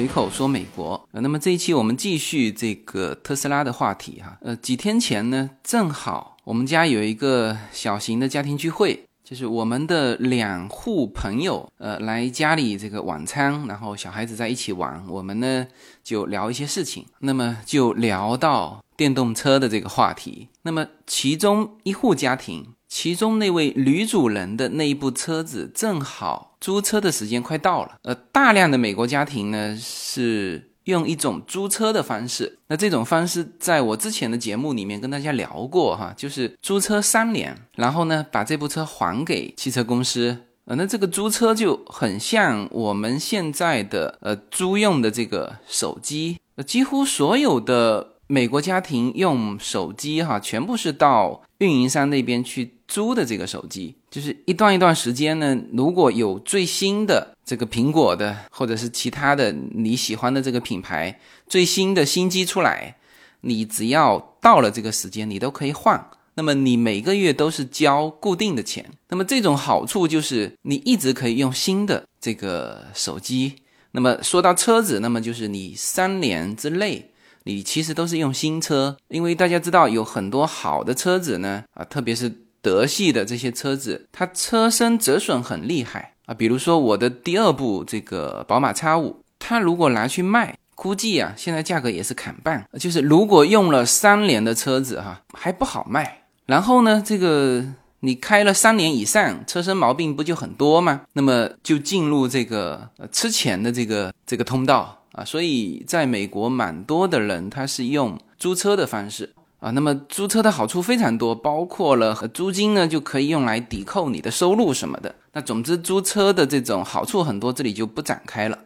随口说美国。呃，那么这一期我们继续这个特斯拉的话题哈。呃，几天前呢，正好我们家有一个小型的家庭聚会，就是我们的两户朋友呃来家里这个晚餐，然后小孩子在一起玩，我们呢就聊一些事情。那么就聊到电动车的这个话题。那么其中一户家庭。其中那位女主人的那一部车子正好租车的时间快到了，呃，大量的美国家庭呢是用一种租车的方式，那这种方式在我之前的节目里面跟大家聊过哈，就是租车三年，然后呢把这部车还给汽车公司，呃，那这个租车就很像我们现在的呃租用的这个手机，呃，几乎所有的美国家庭用手机哈，全部是到运营商那边去。租的这个手机，就是一段一段时间呢。如果有最新的这个苹果的，或者是其他的你喜欢的这个品牌最新的新机出来，你只要到了这个时间，你都可以换。那么你每个月都是交固定的钱。那么这种好处就是你一直可以用新的这个手机。那么说到车子，那么就是你三年之内，你其实都是用新车，因为大家知道有很多好的车子呢，啊，特别是。德系的这些车子，它车身折损很厉害啊。比如说我的第二部这个宝马 X 五，它如果拿去卖，估计啊现在价格也是砍半。就是如果用了三年的车子哈，还不好卖。然后呢，这个你开了三年以上，车身毛病不就很多吗？那么就进入这个呃吃钱的这个这个通道啊。所以在美国，蛮多的人他是用租车的方式。啊，那么租车的好处非常多，包括了租金呢就可以用来抵扣你的收入什么的。那总之租车的这种好处很多，这里就不展开了。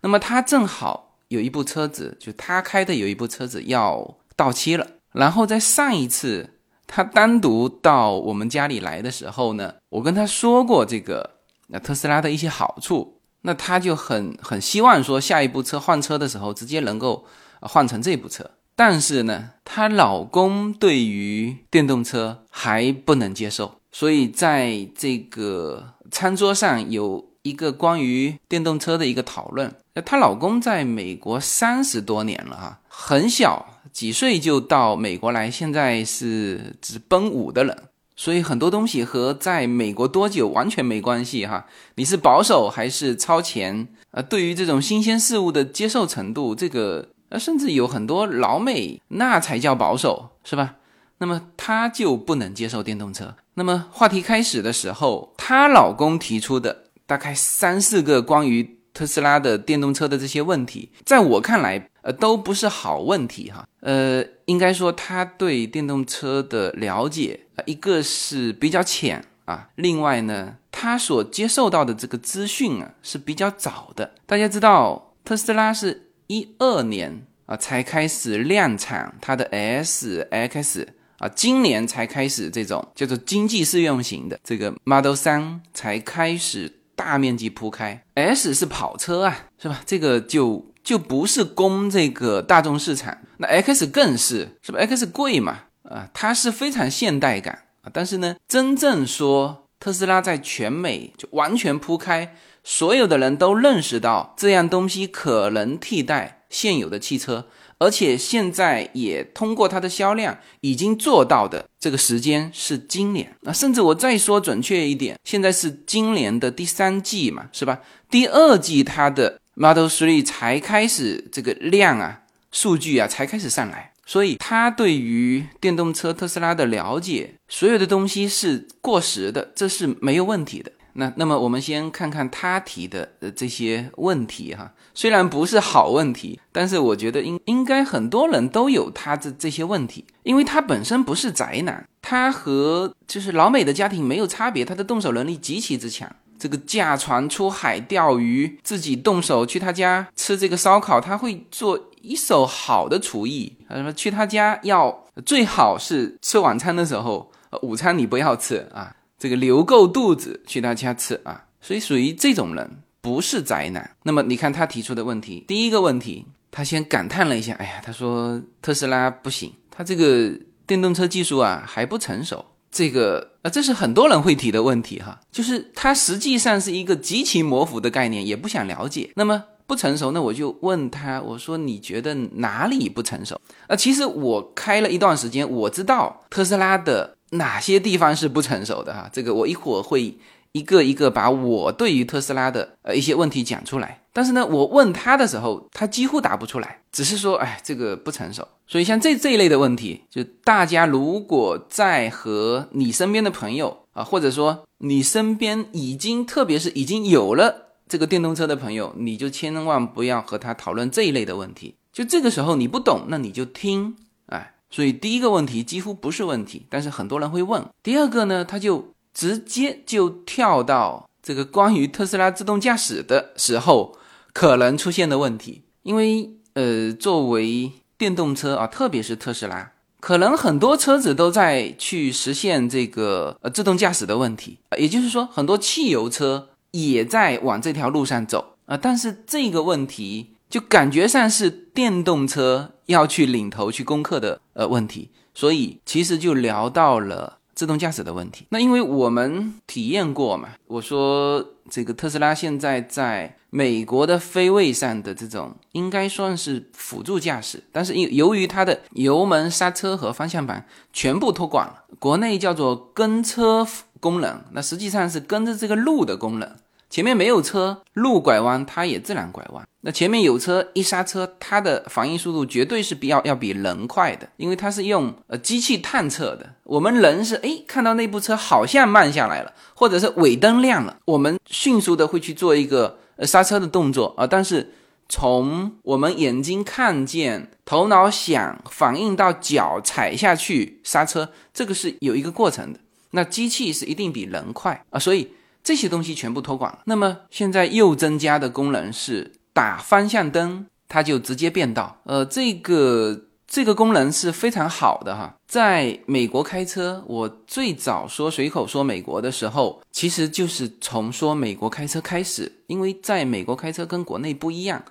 那么他正好有一部车子，就他开的有一部车子要到期了。然后在上一次他单独到我们家里来的时候呢，我跟他说过这个那特斯拉的一些好处，那他就很很希望说下一部车换车的时候直接能够换成这部车。但是呢，她老公对于电动车还不能接受，所以在这个餐桌上有一个关于电动车的一个讨论。那她老公在美国三十多年了哈，很小几岁就到美国来，现在是只奔五的人，所以很多东西和在美国多久完全没关系哈。你是保守还是超前？呃，对于这种新鲜事物的接受程度，这个。那甚至有很多老美，那才叫保守，是吧？那么她就不能接受电动车。那么话题开始的时候，她老公提出的大概三四个关于特斯拉的电动车的这些问题，在我看来，呃，都不是好问题哈。呃，应该说他对电动车的了解，一个是比较浅啊，另外呢，他所接受到的这个资讯啊是比较早的。大家知道，特斯拉是。一二年啊，才开始量产它的 S X 啊，今年才开始这种叫做经济适用型的这个 Model 三才开始大面积铺开。S 是跑车啊，是吧？这个就就不是供这个大众市场。那 X 更是，是吧？X 贵嘛，啊，它是非常现代感啊。但是呢，真正说特斯拉在全美就完全铺开。所有的人都认识到这样东西可能替代现有的汽车，而且现在也通过它的销量已经做到的这个时间是今年啊，甚至我再说准确一点，现在是今年的第三季嘛，是吧？第二季它的 Model Three 才开始这个量啊，数据啊才开始上来，所以他对于电动车特斯拉的了解，所有的东西是过时的，这是没有问题的。那那么我们先看看他提的这些问题哈，虽然不是好问题，但是我觉得应应该很多人都有他的这些问题，因为他本身不是宅男，他和就是老美的家庭没有差别，他的动手能力极其之强，这个驾船出海钓鱼，自己动手去他家吃这个烧烤，他会做一手好的厨艺，什么去他家要最好是吃晚餐的时候，午餐你不要吃啊。这个留够肚子去他家吃啊，所以属于这种人不是宅男。那么你看他提出的问题，第一个问题，他先感叹了一下，哎呀，他说特斯拉不行，他这个电动车技术啊还不成熟。这个啊，这是很多人会提的问题哈，就是它实际上是一个极其模糊的概念，也不想了解。那么不成熟，那我就问他，我说你觉得哪里不成熟？啊，其实我开了一段时间，我知道特斯拉的哪些地方是不成熟的哈。这个我一会儿会一个一个把我对于特斯拉的呃一些问题讲出来。但是呢，我问他的时候，他几乎答不出来，只是说，哎，这个不成熟。所以像这这一类的问题，就大家如果在和你身边的朋友啊，或者说你身边已经，特别是已经有了这个电动车的朋友，你就千万不要和他讨论这一类的问题。就这个时候你不懂，那你就听，哎。所以第一个问题几乎不是问题，但是很多人会问。第二个呢，他就直接就跳到这个关于特斯拉自动驾驶的时候。可能出现的问题，因为呃，作为电动车啊，特别是特斯拉，可能很多车子都在去实现这个呃自动驾驶的问题，也就是说，很多汽油车也在往这条路上走啊。但是这个问题就感觉上是电动车要去领头去攻克的呃问题，所以其实就聊到了。自动驾驶的问题，那因为我们体验过嘛，我说这个特斯拉现在在美国的飞位上的这种应该算是辅助驾驶，但是因由于它的油门、刹车和方向盘全部托管了，国内叫做跟车功能，那实际上是跟着这个路的功能。前面没有车，路拐弯它也自然拐弯。那前面有车，一刹车，它的反应速度绝对是比要要比人快的，因为它是用呃机器探测的。我们人是哎看到那部车好像慢下来了，或者是尾灯亮了，我们迅速的会去做一个呃刹车的动作啊。但是从我们眼睛看见、头脑想、反应到脚踩下去刹车，这个是有一个过程的。那机器是一定比人快啊，所以。这些东西全部托管了。那么现在又增加的功能是打方向灯，它就直接变道。呃，这个这个功能是非常好的哈。在美国开车，我最早说随口说美国的时候，其实就是从说美国开车开始。因为在美国开车跟国内不一样，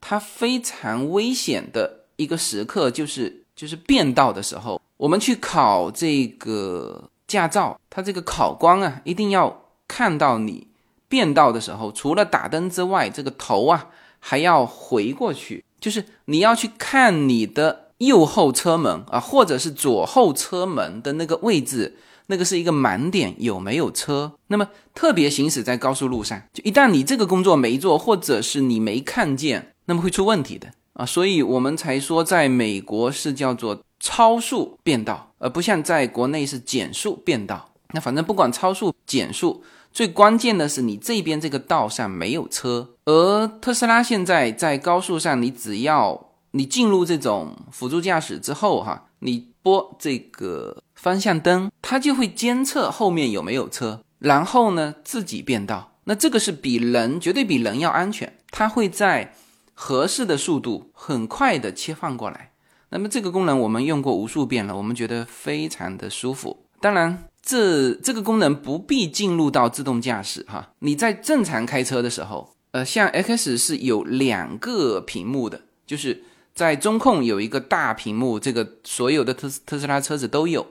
它非常危险的一个时刻就是就是变道的时候。我们去考这个驾照，它这个考官啊，一定要。看到你变道的时候，除了打灯之外，这个头啊还要回过去，就是你要去看你的右后车门啊，或者是左后车门的那个位置，那个是一个盲点，有没有车？那么特别行驶在高速路上，就一旦你这个工作没做，或者是你没看见，那么会出问题的啊。所以我们才说，在美国是叫做超速变道，而不像在国内是减速变道。那反正不管超速减速。最关键的是，你这边这个道上没有车，而特斯拉现在在高速上，你只要你进入这种辅助驾驶之后，哈，你拨这个方向灯，它就会监测后面有没有车，然后呢自己变道。那这个是比人绝对比人要安全，它会在合适的速度很快的切换过来。那么这个功能我们用过无数遍了，我们觉得非常的舒服。当然。这这个功能不必进入到自动驾驶哈，你在正常开车的时候，呃，像 X 是有两个屏幕的，就是在中控有一个大屏幕，这个所有的特斯特斯拉车子都有，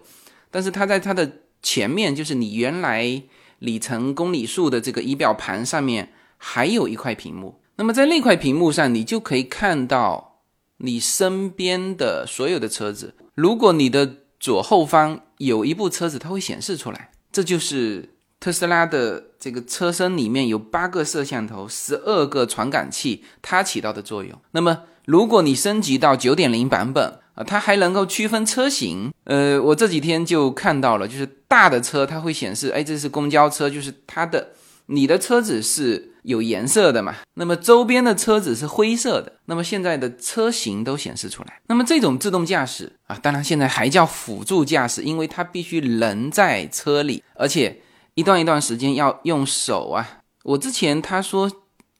但是它在它的前面，就是你原来里程公里数的这个仪表盘上面还有一块屏幕，那么在那块屏幕上，你就可以看到你身边的所有的车子，如果你的左后方。有一部车子，它会显示出来，这就是特斯拉的这个车身里面有八个摄像头、十二个传感器，它起到的作用。那么，如果你升级到九点零版本啊，它还能够区分车型。呃，我这几天就看到了，就是大的车它会显示，哎，这是公交车，就是它的你的车子是。有颜色的嘛？那么周边的车子是灰色的。那么现在的车型都显示出来。那么这种自动驾驶啊，当然现在还叫辅助驾驶，因为它必须人在车里，而且一段一段时间要用手啊。我之前他说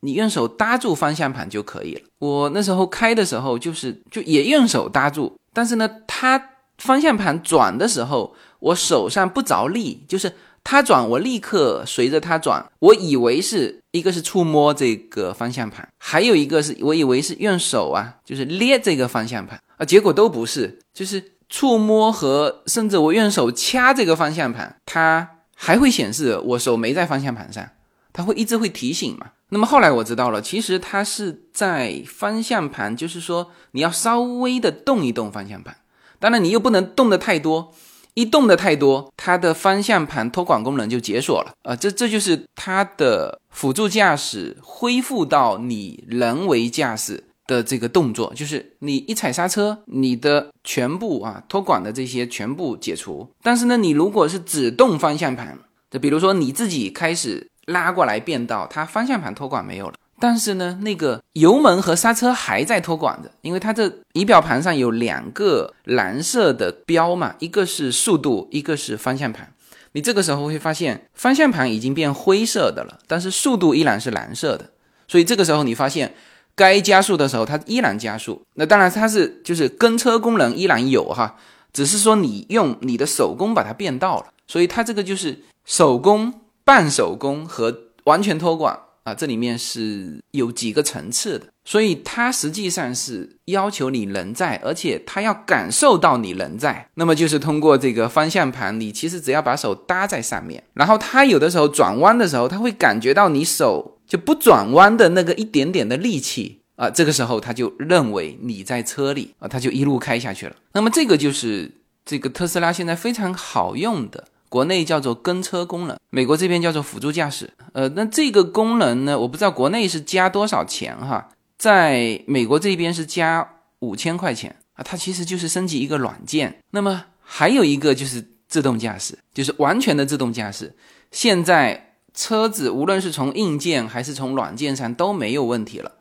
你用手搭住方向盘就可以了。我那时候开的时候就是就也用手搭住，但是呢，它方向盘转的时候，我手上不着力，就是。它转，我立刻随着它转。我以为是一个是触摸这个方向盘，还有一个是我以为是用手啊，就是捏这个方向盘啊。结果都不是，就是触摸和甚至我用手掐这个方向盘，它还会显示我手没在方向盘上。它会一直会提醒嘛。那么后来我知道了，其实它是在方向盘，就是说你要稍微的动一动方向盘，当然你又不能动的太多，一动的太多，它的方向盘托管功能就解锁了啊。这这就是它的辅助驾驶恢复到你人为驾驶的这个动作，就是你一踩刹车，你的全部啊托管的这些全部解除。但是呢，你如果是只动方向盘，就比如说你自己开始。拉过来变道，它方向盘托管没有了，但是呢，那个油门和刹车还在托管着，因为它这仪表盘上有两个蓝色的标嘛，一个是速度，一个是方向盘。你这个时候会发现方向盘已经变灰色的了，但是速度依然是蓝色的，所以这个时候你发现该加速的时候它依然加速。那当然它是就是跟车功能依然有哈，只是说你用你的手工把它变道了，所以它这个就是手工。半手工和完全托管啊，这里面是有几个层次的，所以它实际上是要求你人在，而且它要感受到你人在。那么就是通过这个方向盘，你其实只要把手搭在上面，然后它有的时候转弯的时候，它会感觉到你手就不转弯的那个一点点的力气啊，这个时候它就认为你在车里啊，它就一路开下去了。那么这个就是这个特斯拉现在非常好用的。国内叫做跟车功能，美国这边叫做辅助驾驶。呃，那这个功能呢，我不知道国内是加多少钱哈，在美国这边是加五千块钱啊，它其实就是升级一个软件。那么还有一个就是自动驾驶，就是完全的自动驾驶。现在车子无论是从硬件还是从软件上都没有问题了，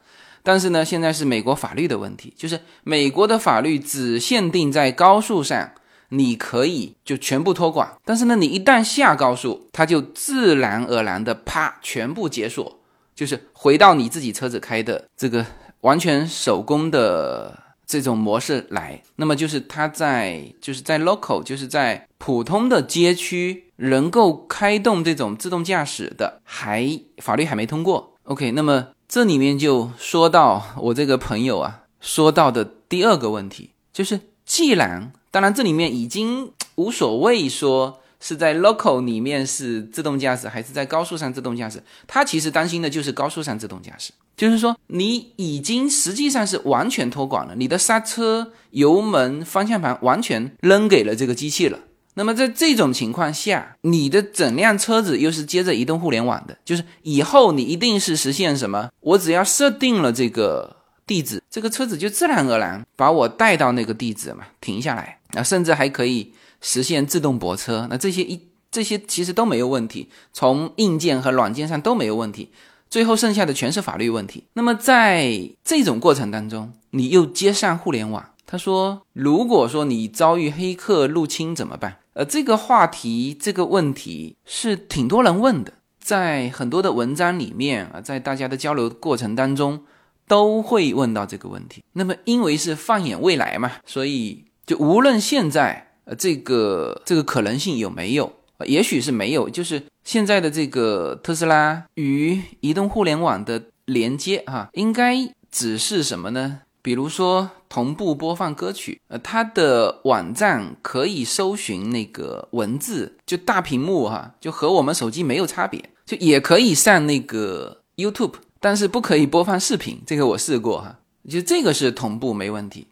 但是呢，现在是美国法律的问题，就是美国的法律只限定在高速上。你可以就全部托管，但是呢，你一旦下高速，它就自然而然的啪全部解锁，就是回到你自己车子开的这个完全手工的这种模式来。那么就是它在就是在 local 就是在普通的街区能够开动这种自动驾驶的，还法律还没通过。OK，那么这里面就说到我这个朋友啊说到的第二个问题，就是既然当然，这里面已经无所谓，说是在 local 里面是自动驾驶，还是在高速上自动驾驶。他其实担心的就是高速上自动驾驶，就是说你已经实际上是完全托管了，你的刹车、油门、方向盘完全扔给了这个机器了。那么在这种情况下，你的整辆车子又是接着移动互联网的，就是以后你一定是实现什么？我只要设定了这个。地址，这个车子就自然而然把我带到那个地址嘛，停下来，啊，甚至还可以实现自动泊车。那这些一这些其实都没有问题，从硬件和软件上都没有问题。最后剩下的全是法律问题。那么在这种过程当中，你又接上互联网，他说，如果说你遭遇黑客入侵怎么办？呃，这个话题这个问题是挺多人问的，在很多的文章里面啊，在大家的交流过程当中。都会问到这个问题。那么，因为是放眼未来嘛，所以就无论现在呃这个这个可能性有没有，也许是没有。就是现在的这个特斯拉与移动互联网的连接啊，应该只是什么呢？比如说同步播放歌曲，呃，它的网站可以搜寻那个文字，就大屏幕哈，就和我们手机没有差别，就也可以上那个 YouTube。但是不可以播放视频，这个我试过哈，就这个是同步没问题。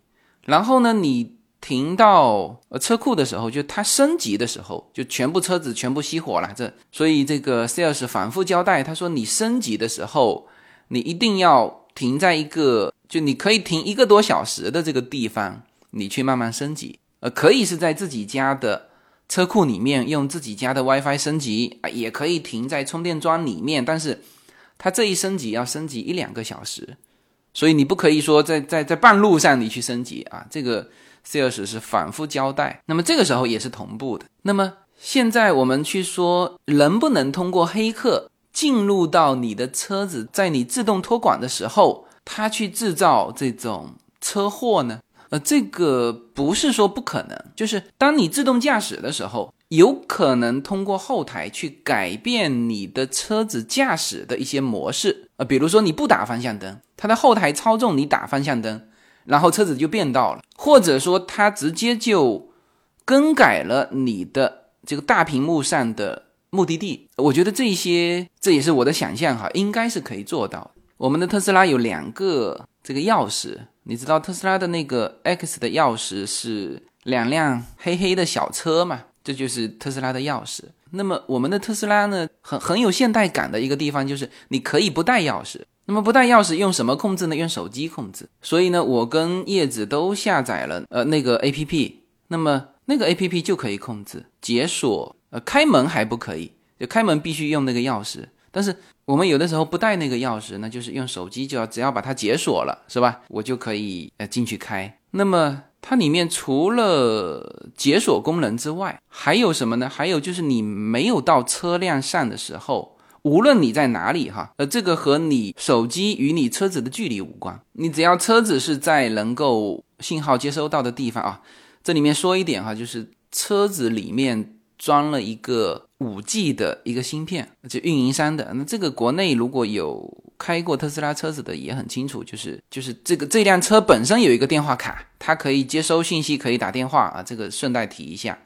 然后呢，你停到呃车库的时候，就它升级的时候，就全部车子全部熄火了。这所以这个 sales 反复交代，他说你升级的时候，你一定要停在一个就你可以停一个多小时的这个地方，你去慢慢升级。呃，可以是在自己家的车库里面用自己家的 WiFi 升级啊，也可以停在充电桩里面，但是。它这一升级要升级一两个小时，所以你不可以说在在在半路上你去升级啊。这个 sales 是反复交代。那么这个时候也是同步的。那么现在我们去说能不能通过黑客进入到你的车子，在你自动托管的时候，他去制造这种车祸呢？呃，这个不是说不可能，就是当你自动驾驶的时候。有可能通过后台去改变你的车子驾驶的一些模式啊，比如说你不打方向灯，它的后台操纵你打方向灯，然后车子就变道了；或者说它直接就更改了你的这个大屏幕上的目的地。我觉得这些这也是我的想象哈，应该是可以做到。我们的特斯拉有两个这个钥匙，你知道特斯拉的那个 X 的钥匙是两辆黑黑的小车嘛？这就是特斯拉的钥匙。那么我们的特斯拉呢，很很有现代感的一个地方就是你可以不带钥匙。那么不带钥匙用什么控制呢？用手机控制。所以呢，我跟叶子都下载了呃那个 A P P。那么那个 A P P 就可以控制解锁，呃开门还不可以，就开门必须用那个钥匙。但是我们有的时候不带那个钥匙，那就是用手机就要只要把它解锁了，是吧？我就可以呃进去开。那么它里面除了解锁功能之外，还有什么呢？还有就是你没有到车辆上的时候。无论你在哪里，哈，呃，这个和你手机与你车子的距离无关。你只要车子是在能够信号接收到的地方啊。这里面说一点哈，就是车子里面装了一个五 G 的一个芯片，就运营商的。那这个国内如果有开过特斯拉车子的也很清楚，就是就是这个这辆车本身有一个电话卡，它可以接收信息，可以打电话啊。这个顺带提一下，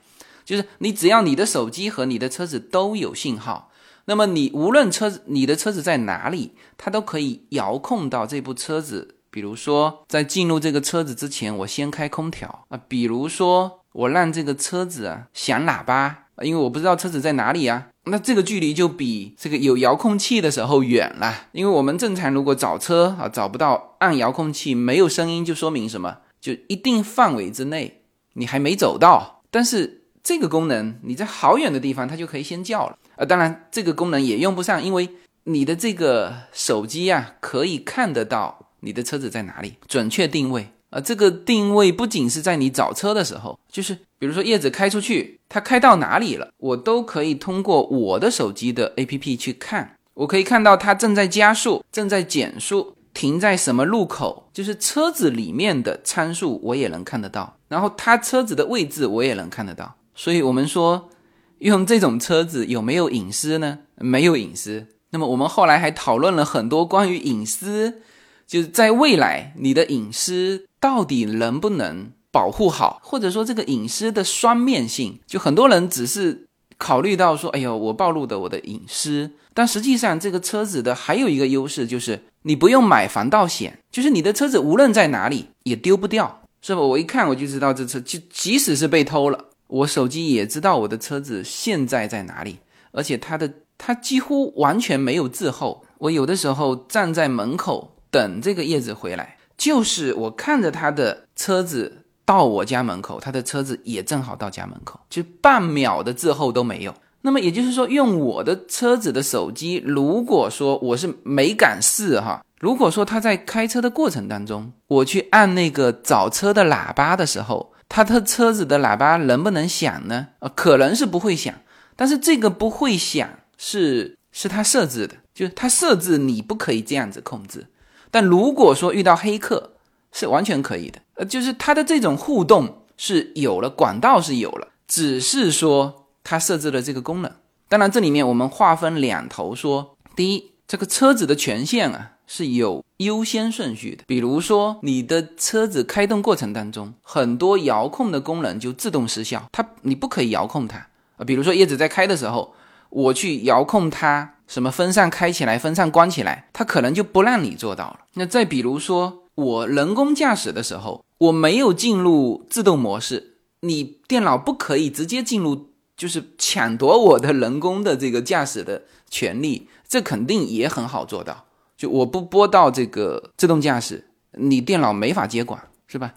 就是你只要你的手机和你的车子都有信号。那么你无论车子你的车子在哪里，它都可以遥控到这部车子。比如说，在进入这个车子之前，我先开空调啊；比如说，我让这个车子啊响喇叭，因为我不知道车子在哪里啊。那这个距离就比这个有遥控器的时候远了。因为我们正常如果找车啊找不到，按遥控器没有声音，就说明什么？就一定范围之内你还没走到。但是这个功能你在好远的地方，它就可以先叫了。呃，当然这个功能也用不上，因为你的这个手机啊，可以看得到你的车子在哪里，准确定位。啊，这个定位不仅是在你找车的时候，就是比如说叶子开出去，它开到哪里了，我都可以通过我的手机的 APP 去看。我可以看到它正在加速，正在减速，停在什么路口，就是车子里面的参数我也能看得到，然后它车子的位置我也能看得到。所以我们说。用这种车子有没有隐私呢？没有隐私。那么我们后来还讨论了很多关于隐私，就是在未来你的隐私到底能不能保护好，或者说这个隐私的双面性。就很多人只是考虑到说，哎呦，我暴露的我的隐私，但实际上这个车子的还有一个优势就是你不用买防盗险，就是你的车子无论在哪里也丢不掉，是吧？我一看我就知道这车就即使是被偷了。我手机也知道我的车子现在在哪里，而且它的它几乎完全没有滞后。我有的时候站在门口等这个叶子回来，就是我看着他的车子到我家门口，他的车子也正好到家门口，就半秒的滞后都没有。那么也就是说，用我的车子的手机，如果说我是没敢试哈，如果说他在开车的过程当中，我去按那个找车的喇叭的时候。他的车子的喇叭能不能响呢？呃，可能是不会响，但是这个不会响是是他设置的，就是他设置你不可以这样子控制。但如果说遇到黑客，是完全可以的。呃，就是他的这种互动是有了，管道是有了，只是说他设置了这个功能。当然，这里面我们划分两头说，第一，这个车子的权限啊。是有优先顺序的，比如说你的车子开动过程当中，很多遥控的功能就自动失效，它你不可以遥控它啊。比如说叶子在开的时候，我去遥控它，什么风扇开起来，风扇关起来，它可能就不让你做到了。那再比如说我人工驾驶的时候，我没有进入自动模式，你电脑不可以直接进入，就是抢夺我的人工的这个驾驶的权利，这肯定也很好做到。就我不播到这个自动驾驶，你电脑没法接管，是吧？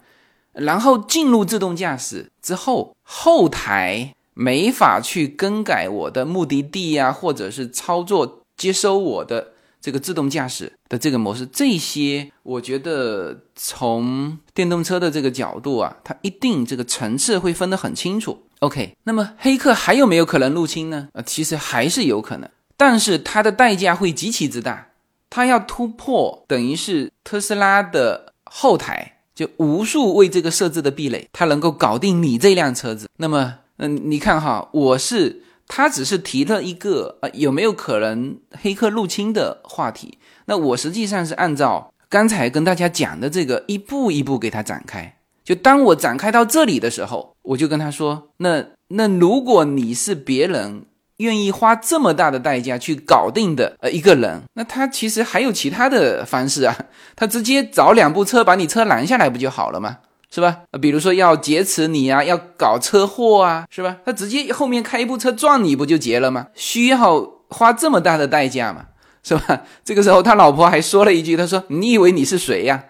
然后进入自动驾驶之后，后台没法去更改我的目的地呀，或者是操作接收我的这个自动驾驶的这个模式，这些我觉得从电动车的这个角度啊，它一定这个层次会分得很清楚。OK，那么黑客还有没有可能入侵呢？呃，其实还是有可能，但是它的代价会极其之大。它要突破，等于是特斯拉的后台就无数为这个设置的壁垒，它能够搞定你这辆车子。那么，嗯，你看哈，我是他只是提了一个呃有没有可能黑客入侵的话题，那我实际上是按照刚才跟大家讲的这个一步一步给他展开。就当我展开到这里的时候，我就跟他说，那那如果你是别人愿意花这么大的代价去搞定的呃一个人，那他其实还有其他的方式啊，他直接找两部车把你车拦下来不就好了吗？是吧？比如说要劫持你啊，要搞车祸啊，是吧？他直接后面开一部车撞你不就结了吗？需要花这么大的代价吗？是吧？这个时候他老婆还说了一句，他说：“你以为你是谁呀？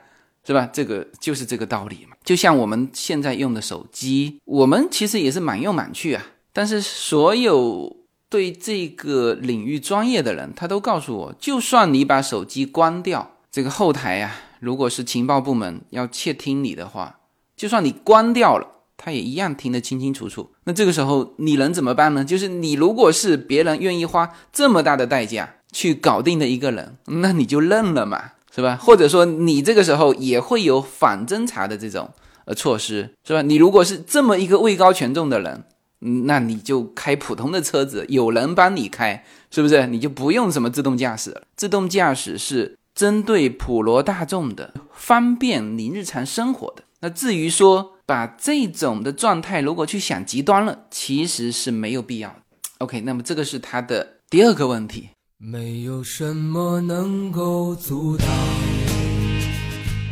是吧？”这个就是这个道理嘛。就像我们现在用的手机，我们其实也是满用满去啊，但是所有。对这个领域专业的人，他都告诉我，就算你把手机关掉，这个后台呀，如果是情报部门要窃听你的话，就算你关掉了，他也一样听得清清楚楚。那这个时候你能怎么办呢？就是你如果是别人愿意花这么大的代价去搞定的一个人，那你就认了嘛，是吧？或者说你这个时候也会有反侦查的这种呃措施，是吧？你如果是这么一个位高权重的人。那你就开普通的车子，有人帮你开，是不是？你就不用什么自动驾驶了。自动驾驶是针对普罗大众的，方便你日常生活的。那至于说把这种的状态，如果去想极端了，其实是没有必要的。OK，那么这个是他的第二个问题。没有什么能够阻挡。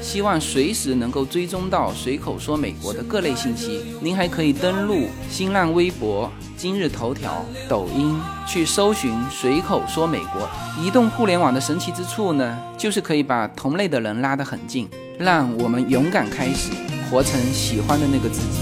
希望随时能够追踪到随口说美国的各类信息。您还可以登录新浪微博、今日头条、抖音去搜寻“随口说美国”。移动互联网的神奇之处呢，就是可以把同类的人拉得很近，让我们勇敢开始，活成喜欢的那个自己。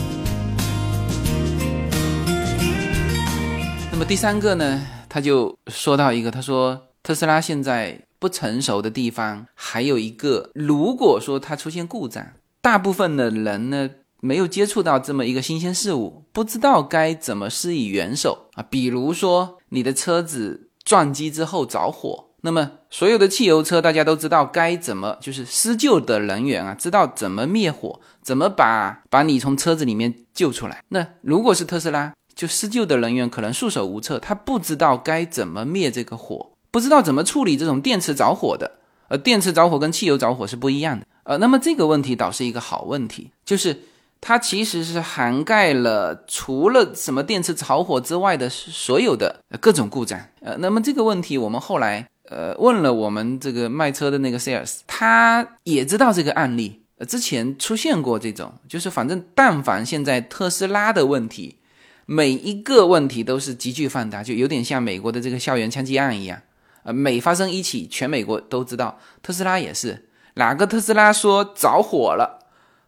那么第三个呢，他就说到一个，他说特斯拉现在。不成熟的地方还有一个，如果说它出现故障，大部分的人呢没有接触到这么一个新鲜事物，不知道该怎么施以援手啊。比如说你的车子撞击之后着火，那么所有的汽油车大家都知道该怎么，就是施救的人员啊，知道怎么灭火，怎么把把你从车子里面救出来。那如果是特斯拉，就施救的人员可能束手无策，他不知道该怎么灭这个火。不知道怎么处理这种电池着火的，呃，电池着火跟汽油着火是不一样的，呃，那么这个问题倒是一个好问题，就是它其实是涵盖了除了什么电池着火之外的所有的各种故障，呃，那么这个问题我们后来呃问了我们这个卖车的那个 sales，他也知道这个案例，呃，之前出现过这种，就是反正但凡现在特斯拉的问题，每一个问题都是急剧放大，就有点像美国的这个校园枪击案一样。呃，每发生一起，全美国都知道。特斯拉也是，哪个特斯拉说着火了，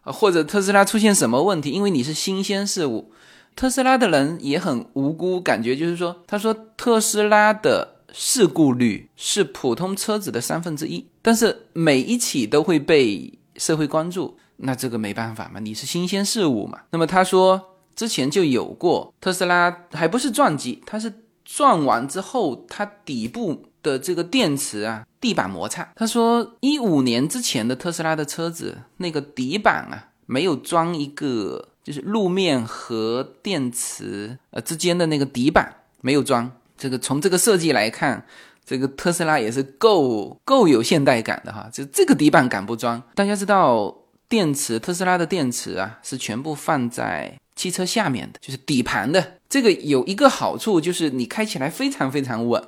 或者特斯拉出现什么问题，因为你是新鲜事物，特斯拉的人也很无辜，感觉就是说，他说特斯拉的事故率是普通车子的三分之一，但是每一起都会被社会关注，那这个没办法嘛，你是新鲜事物嘛。那么他说之前就有过特斯拉，还不是撞击，它是撞完之后，它底部。的这个电池啊，地板摩擦。他说，一五年之前的特斯拉的车子，那个底板啊，没有装一个，就是路面和电池呃之间的那个底板没有装。这个从这个设计来看，这个特斯拉也是够够有现代感的哈。就这个底板敢不装？大家知道，电池特斯拉的电池啊，是全部放在汽车下面的，就是底盘的。这个有一个好处，就是你开起来非常非常稳。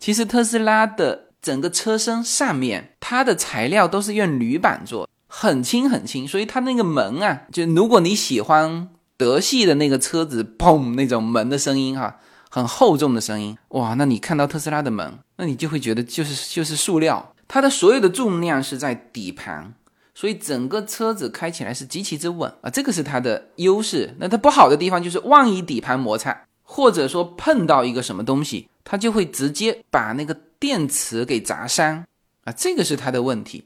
其实特斯拉的整个车身上面，它的材料都是用铝板做，很轻很轻，所以它那个门啊，就如果你喜欢德系的那个车子，砰那种门的声音哈，很厚重的声音，哇，那你看到特斯拉的门，那你就会觉得就是就是塑料，它的所有的重量是在底盘，所以整个车子开起来是极其之稳啊，这个是它的优势。那它不好的地方就是，万一底盘摩擦。或者说碰到一个什么东西，它就会直接把那个电池给砸伤啊，这个是它的问题。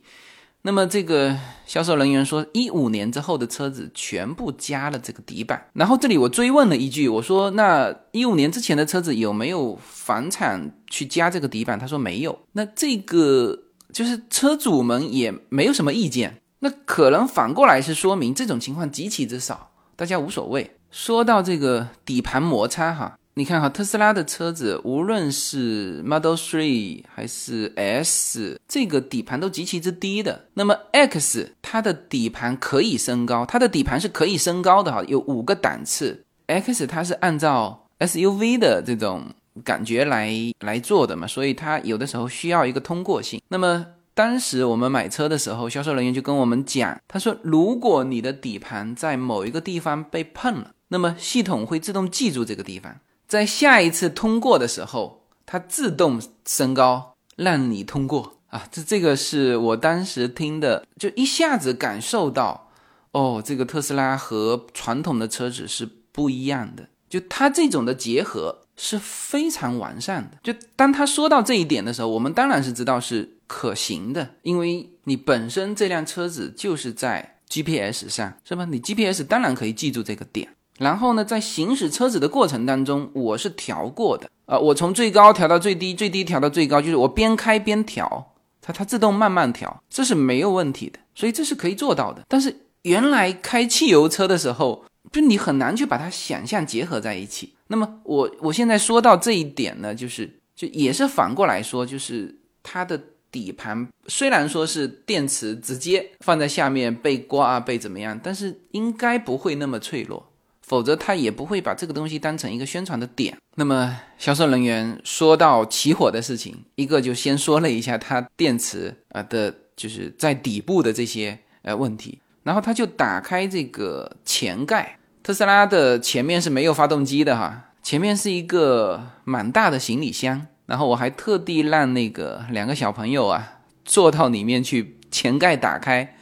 那么这个销售人员说，一五年之后的车子全部加了这个底板。然后这里我追问了一句，我说那一五年之前的车子有没有房产去加这个底板？他说没有。那这个就是车主们也没有什么意见。那可能反过来是说明这种情况极其之少，大家无所谓。说到这个底盘摩擦哈。你看哈，特斯拉的车子，无论是 Model Three 还是 S，这个底盘都极其之低的。那么 X 它的底盘可以升高，它的底盘是可以升高的哈，有五个档次。X 它是按照 SUV 的这种感觉来来做的嘛，所以它有的时候需要一个通过性。那么当时我们买车的时候，销售人员就跟我们讲，他说如果你的底盘在某一个地方被碰了，那么系统会自动记住这个地方。在下一次通过的时候，它自动升高，让你通过啊！这这个是我当时听的，就一下子感受到，哦，这个特斯拉和传统的车子是不一样的，就它这种的结合是非常完善的。就当他说到这一点的时候，我们当然是知道是可行的，因为你本身这辆车子就是在 GPS 上，是吧？你 GPS 当然可以记住这个点。然后呢，在行驶车子的过程当中，我是调过的啊，我从最高调到最低，最低调到最高，就是我边开边调，它它自动慢慢调，这是没有问题的，所以这是可以做到的。但是原来开汽油车的时候，就你很难去把它想象结合在一起。那么我我现在说到这一点呢，就是就也是反过来说，就是它的底盘虽然说是电池直接放在下面被刮被怎么样，但是应该不会那么脆弱。否则他也不会把这个东西当成一个宣传的点。那么销售人员说到起火的事情，一个就先说了一下它电池啊的，就是在底部的这些呃问题，然后他就打开这个前盖。特斯拉的前面是没有发动机的哈，前面是一个蛮大的行李箱，然后我还特地让那个两个小朋友啊坐到里面去，前盖打开。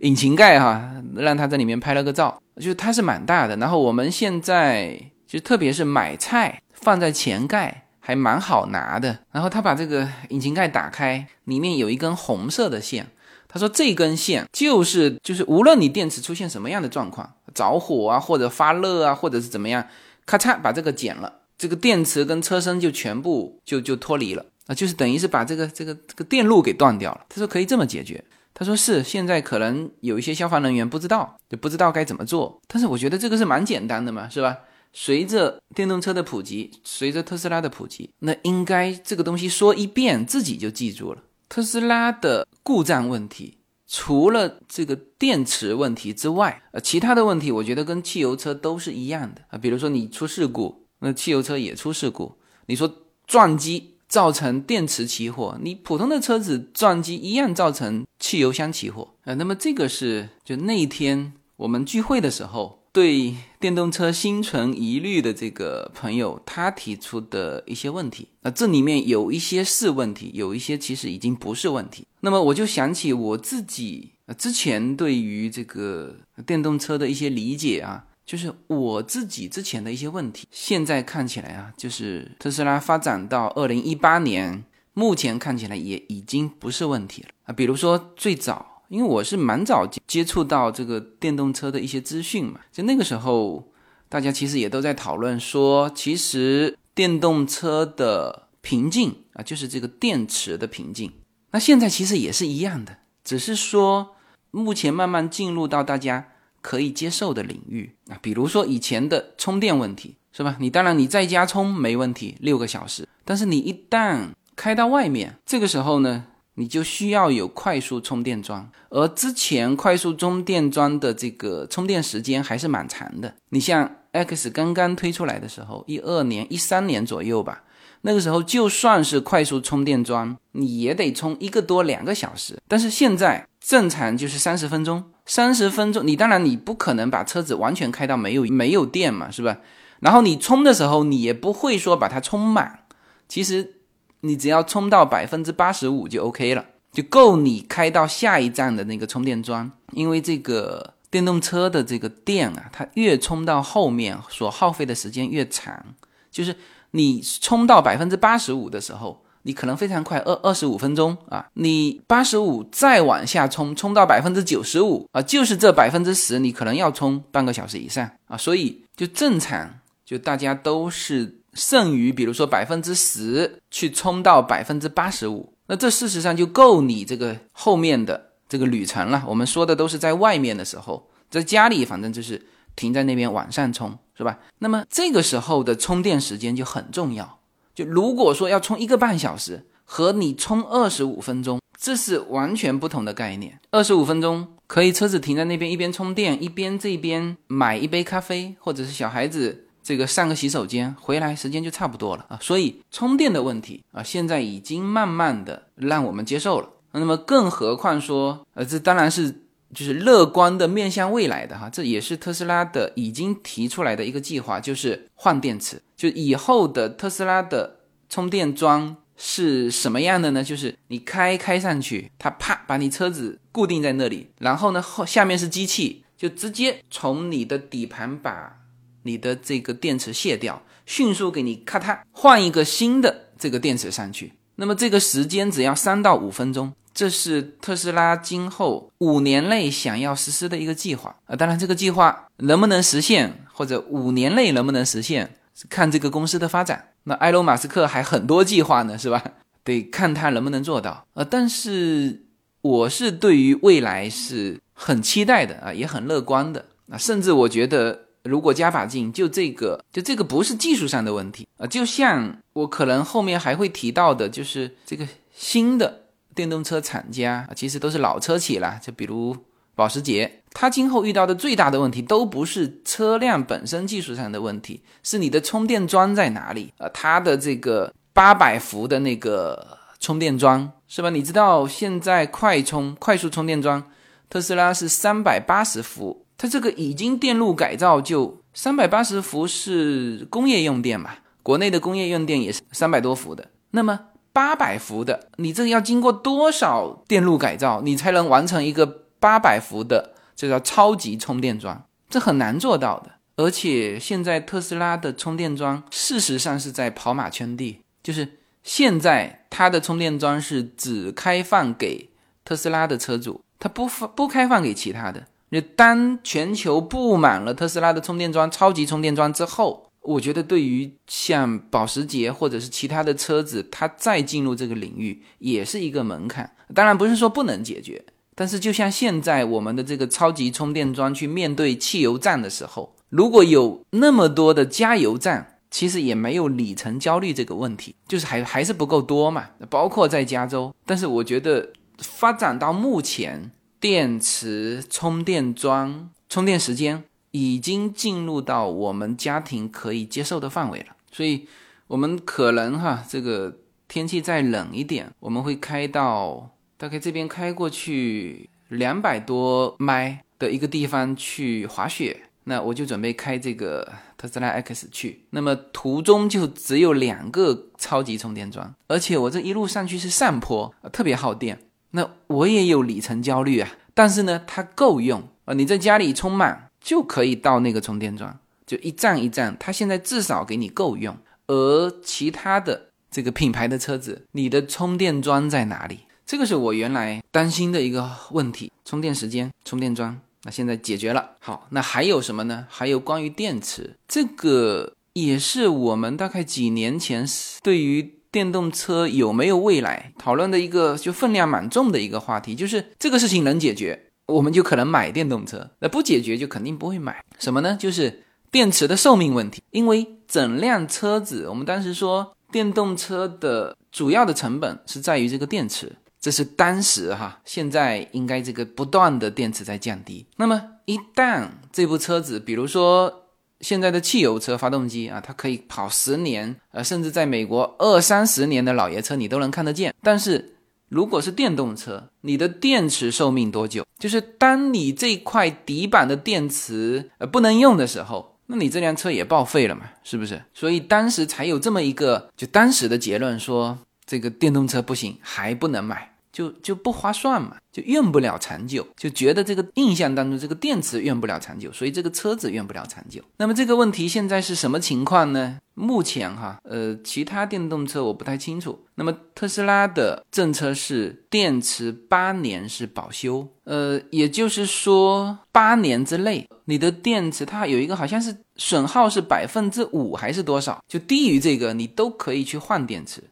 引擎盖哈，让他在里面拍了个照，就是它是蛮大的。然后我们现在就特别是买菜放在前盖还蛮好拿的。然后他把这个引擎盖打开，里面有一根红色的线。他说这根线就是就是无论你电池出现什么样的状况，着火啊或者发热啊或者是怎么样，咔嚓把这个剪了，这个电池跟车身就全部就就脱离了啊，就是等于是把这个这个这个电路给断掉了。他说可以这么解决。他说是现在可能有一些消防人员不知道，就不知道该怎么做。但是我觉得这个是蛮简单的嘛，是吧？随着电动车的普及，随着特斯拉的普及，那应该这个东西说一遍自己就记住了。特斯拉的故障问题，除了这个电池问题之外，呃，其他的问题我觉得跟汽油车都是一样的啊。比如说你出事故，那汽油车也出事故。你说撞击。造成电池起火，你普通的车子撞击一样造成汽油箱起火呃，那么这个是就那一天我们聚会的时候，对电动车心存疑虑的这个朋友他提出的一些问题。那这里面有一些是问题，有一些其实已经不是问题。那么我就想起我自己之前对于这个电动车的一些理解啊。就是我自己之前的一些问题，现在看起来啊，就是特斯拉发展到二零一八年，目前看起来也已经不是问题了啊。比如说最早，因为我是蛮早接触到这个电动车的一些资讯嘛，就那个时候，大家其实也都在讨论说，其实电动车的瓶颈啊，就是这个电池的瓶颈。那现在其实也是一样的，只是说目前慢慢进入到大家。可以接受的领域啊，比如说以前的充电问题，是吧？你当然你在家充没问题，六个小时。但是你一旦开到外面，这个时候呢，你就需要有快速充电桩。而之前快速充电桩的这个充电时间还是蛮长的。你像 X 刚刚推出来的时候，一二年、一三年左右吧。那个时候就算是快速充电桩，你也得充一个多两个小时。但是现在正常就是三十分钟，三十分钟，你当然你不可能把车子完全开到没有没有电嘛，是吧？然后你充的时候，你也不会说把它充满，其实你只要充到百分之八十五就 OK 了，就够你开到下一站的那个充电桩。因为这个电动车的这个电啊，它越充到后面所耗费的时间越长。就是你充到百分之八十五的时候。你可能非常快，二二十五分钟啊，你八十五再往下充，充到百分之九十五啊，就是这百分之十，你可能要充半个小时以上啊，所以就正常，就大家都是剩余，比如说百分之十去冲到百分之八十五，那这事实上就够你这个后面的这个旅程了。我们说的都是在外面的时候，在家里反正就是停在那边往上冲，是吧？那么这个时候的充电时间就很重要。就如果说要充一个半小时，和你充二十五分钟，这是完全不同的概念。二十五分钟可以车子停在那边，一边充电，一边这边买一杯咖啡，或者是小孩子这个上个洗手间，回来时间就差不多了啊。所以充电的问题啊，现在已经慢慢的让我们接受了。那么更何况说，呃，这当然是就是乐观的面向未来的哈，这也是特斯拉的已经提出来的一个计划，就是换电池。就以后的特斯拉的充电桩是什么样的呢？就是你开开上去，它啪把你车子固定在那里，然后呢后下面是机器，就直接从你的底盘把你的这个电池卸掉，迅速给你咔嚓换一个新的这个电池上去。那么这个时间只要三到五分钟，这是特斯拉今后五年内想要实施的一个计划啊。当然，这个计划能不能实现，或者五年内能不能实现？看这个公司的发展，那埃隆·马斯克还很多计划呢，是吧？得看他能不能做到。啊，但是我是对于未来是很期待的啊，也很乐观的啊。甚至我觉得，如果加把劲，就这个，就这个不是技术上的问题啊。就像我可能后面还会提到的，就是这个新的电动车厂家，其实都是老车企了，就比如保时捷。它今后遇到的最大的问题都不是车辆本身技术上的问题，是你的充电桩在哪里啊？它的这个八百伏的那个充电桩是吧？你知道现在快充快速充电桩，特斯拉是三百八十伏，它这个已经电路改造就三百八十伏是工业用电嘛？国内的工业用电也是三百多伏的，那么八百伏的，你这个要经过多少电路改造，你才能完成一个八百伏的？这叫超级充电桩，这很难做到的。而且现在特斯拉的充电桩，事实上是在跑马圈地，就是现在它的充电桩是只开放给特斯拉的车主，它不放不开放给其他的。你当全球布满了特斯拉的充电桩、超级充电桩之后，我觉得对于像保时捷或者是其他的车子，它再进入这个领域也是一个门槛。当然不是说不能解决。但是，就像现在我们的这个超级充电桩去面对汽油站的时候，如果有那么多的加油站，其实也没有里程焦虑这个问题，就是还还是不够多嘛。包括在加州，但是我觉得发展到目前，电池充电桩充电时间已经进入到我们家庭可以接受的范围了。所以，我们可能哈，这个天气再冷一点，我们会开到。大概这边开过去两百多迈的一个地方去滑雪，那我就准备开这个特斯拉 X 去。那么途中就只有两个超级充电桩，而且我这一路上去是上坡，特别耗电。那我也有里程焦虑啊，但是呢，它够用啊。你在家里充满就可以到那个充电桩，就一站一站，它现在至少给你够用。而其他的这个品牌的车子，你的充电桩在哪里？这个是我原来担心的一个问题，充电时间、充电桩，那现在解决了。好，那还有什么呢？还有关于电池，这个也是我们大概几年前对于电动车有没有未来讨论的一个就分量蛮重的一个话题。就是这个事情能解决，我们就可能买电动车；那不解决，就肯定不会买。什么呢？就是电池的寿命问题。因为整辆车子，我们当时说电动车的主要的成本是在于这个电池。这是当时哈，现在应该这个不断的电池在降低。那么一旦这部车子，比如说现在的汽油车发动机啊，它可以跑十年，呃，甚至在美国二三十年的老爷车你都能看得见。但是如果是电动车，你的电池寿命多久？就是当你这块底板的电池呃不能用的时候，那你这辆车也报废了嘛？是不是？所以当时才有这么一个，就当时的结论说这个电动车不行，还不能买。就就不划算嘛，就用不了长久，就觉得这个印象当中这个电池用不了长久，所以这个车子用不了长久。那么这个问题现在是什么情况呢？目前哈，呃，其他电动车我不太清楚。那么特斯拉的政策是电池八年是保修，呃，也就是说八年之内你的电池它有一个好像是损耗是百分之五还是多少，就低于这个你都可以去换电池。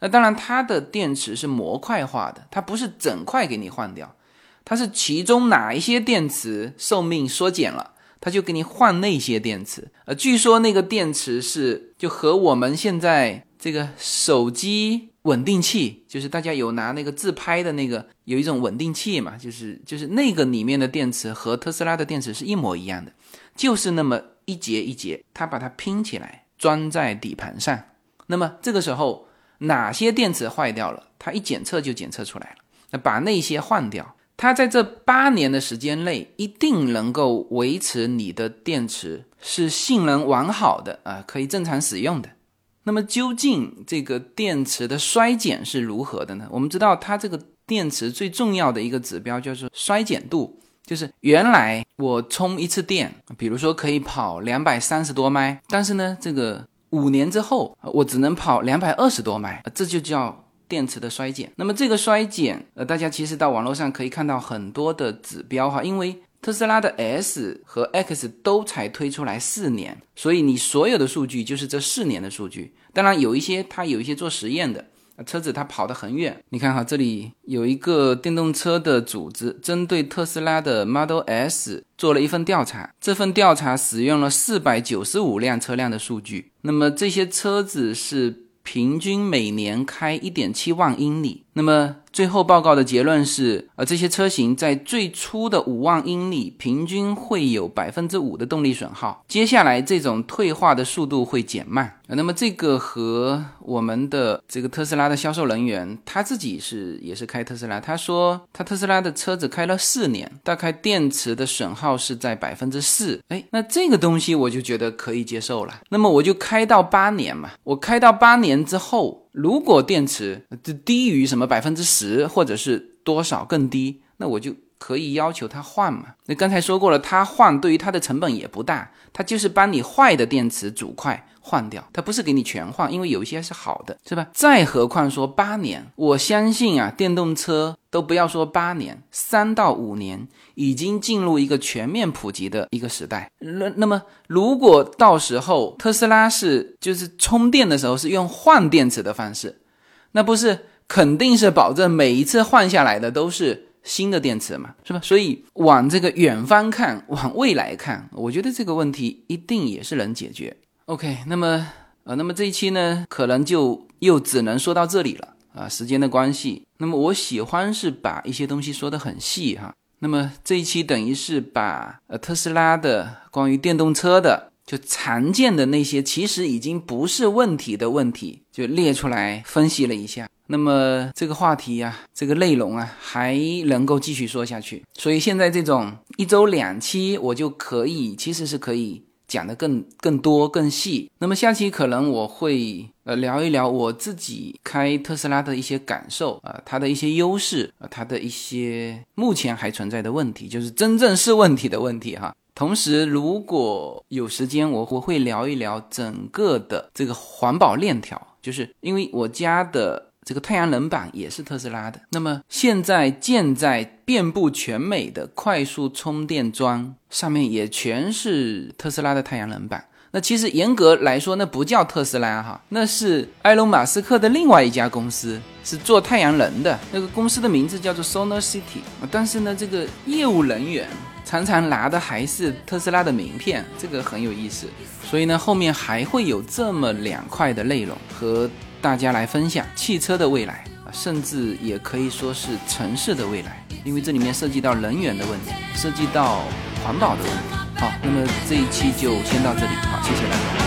那当然它的电池是模块化的，它不是整块给你换掉，它是其中哪一些电池寿命缩减了。它就给你换那些电池，呃，据说那个电池是就和我们现在这个手机稳定器，就是大家有拿那个自拍的那个有一种稳定器嘛，就是就是那个里面的电池和特斯拉的电池是一模一样的，就是那么一节一节，它把它拼起来装在底盘上。那么这个时候哪些电池坏掉了，它一检测就检测出来了，那把那些换掉。它在这八年的时间内，一定能够维持你的电池是性能完好的啊，可以正常使用的。那么究竟这个电池的衰减是如何的呢？我们知道，它这个电池最重要的一个指标就是衰减度，就是原来我充一次电，比如说可以跑两百三十多迈，但是呢，这个五年之后我只能跑两百二十多迈，这就叫。电池的衰减，那么这个衰减，呃，大家其实到网络上可以看到很多的指标哈，因为特斯拉的 S 和 X 都才推出来四年，所以你所有的数据就是这四年的数据。当然有一些它有一些做实验的车子，它跑得很远。你看哈，这里有一个电动车的组织针对特斯拉的 Model S 做了一份调查，这份调查使用了四百九十五辆车辆的数据，那么这些车子是。平均每年开一点七万英里，那么。最后报告的结论是，呃，这些车型在最初的五万英里平均会有百分之五的动力损耗，接下来这种退化的速度会减慢。那么这个和我们的这个特斯拉的销售人员他自己是也是开特斯拉，他说他特斯拉的车子开了四年，大概电池的损耗是在百分之四。哎，那这个东西我就觉得可以接受了。那么我就开到八年嘛，我开到八年之后。如果电池低于什么百分之十，或者是多少更低，那我就可以要求他换嘛。那刚才说过了，他换对于他的成本也不大，他就是帮你坏的电池组块。换掉，它不是给你全换，因为有一些是好的，是吧？再何况说八年，我相信啊，电动车都不要说八年，三到五年已经进入一个全面普及的一个时代。那那么，如果到时候特斯拉是就是充电的时候是用换电池的方式，那不是肯定是保证每一次换下来的都是新的电池嘛，是吧？所以往这个远方看，往未来看，我觉得这个问题一定也是能解决。OK，那么呃，那么这一期呢，可能就又只能说到这里了啊，时间的关系。那么我喜欢是把一些东西说得很细哈。那么这一期等于是把呃特斯拉的关于电动车的就常见的那些其实已经不是问题的问题，就列出来分析了一下。那么这个话题呀，这个内容啊，还能够继续说下去。所以现在这种一周两期，我就可以其实是可以。讲的更更多更细，那么下期可能我会呃聊一聊我自己开特斯拉的一些感受啊，它的一些优势啊，它的一些目前还存在的问题，就是真正是问题的问题哈。同时，如果有时间，我我会聊一聊整个的这个环保链条，就是因为我家的。这个太阳能板也是特斯拉的。那么现在建在遍布全美的快速充电桩上面也全是特斯拉的太阳能板。那其实严格来说，那不叫特斯拉哈，那是埃隆·马斯克的另外一家公司，是做太阳能的。那个公司的名字叫做 Solar City。但是呢，这个业务人员常常拿的还是特斯拉的名片，这个很有意思。所以呢，后面还会有这么两块的内容和。大家来分享汽车的未来啊，甚至也可以说是城市的未来，因为这里面涉及到能源的问题，涉及到环保的问题。好，那么这一期就先到这里，好，谢谢大家。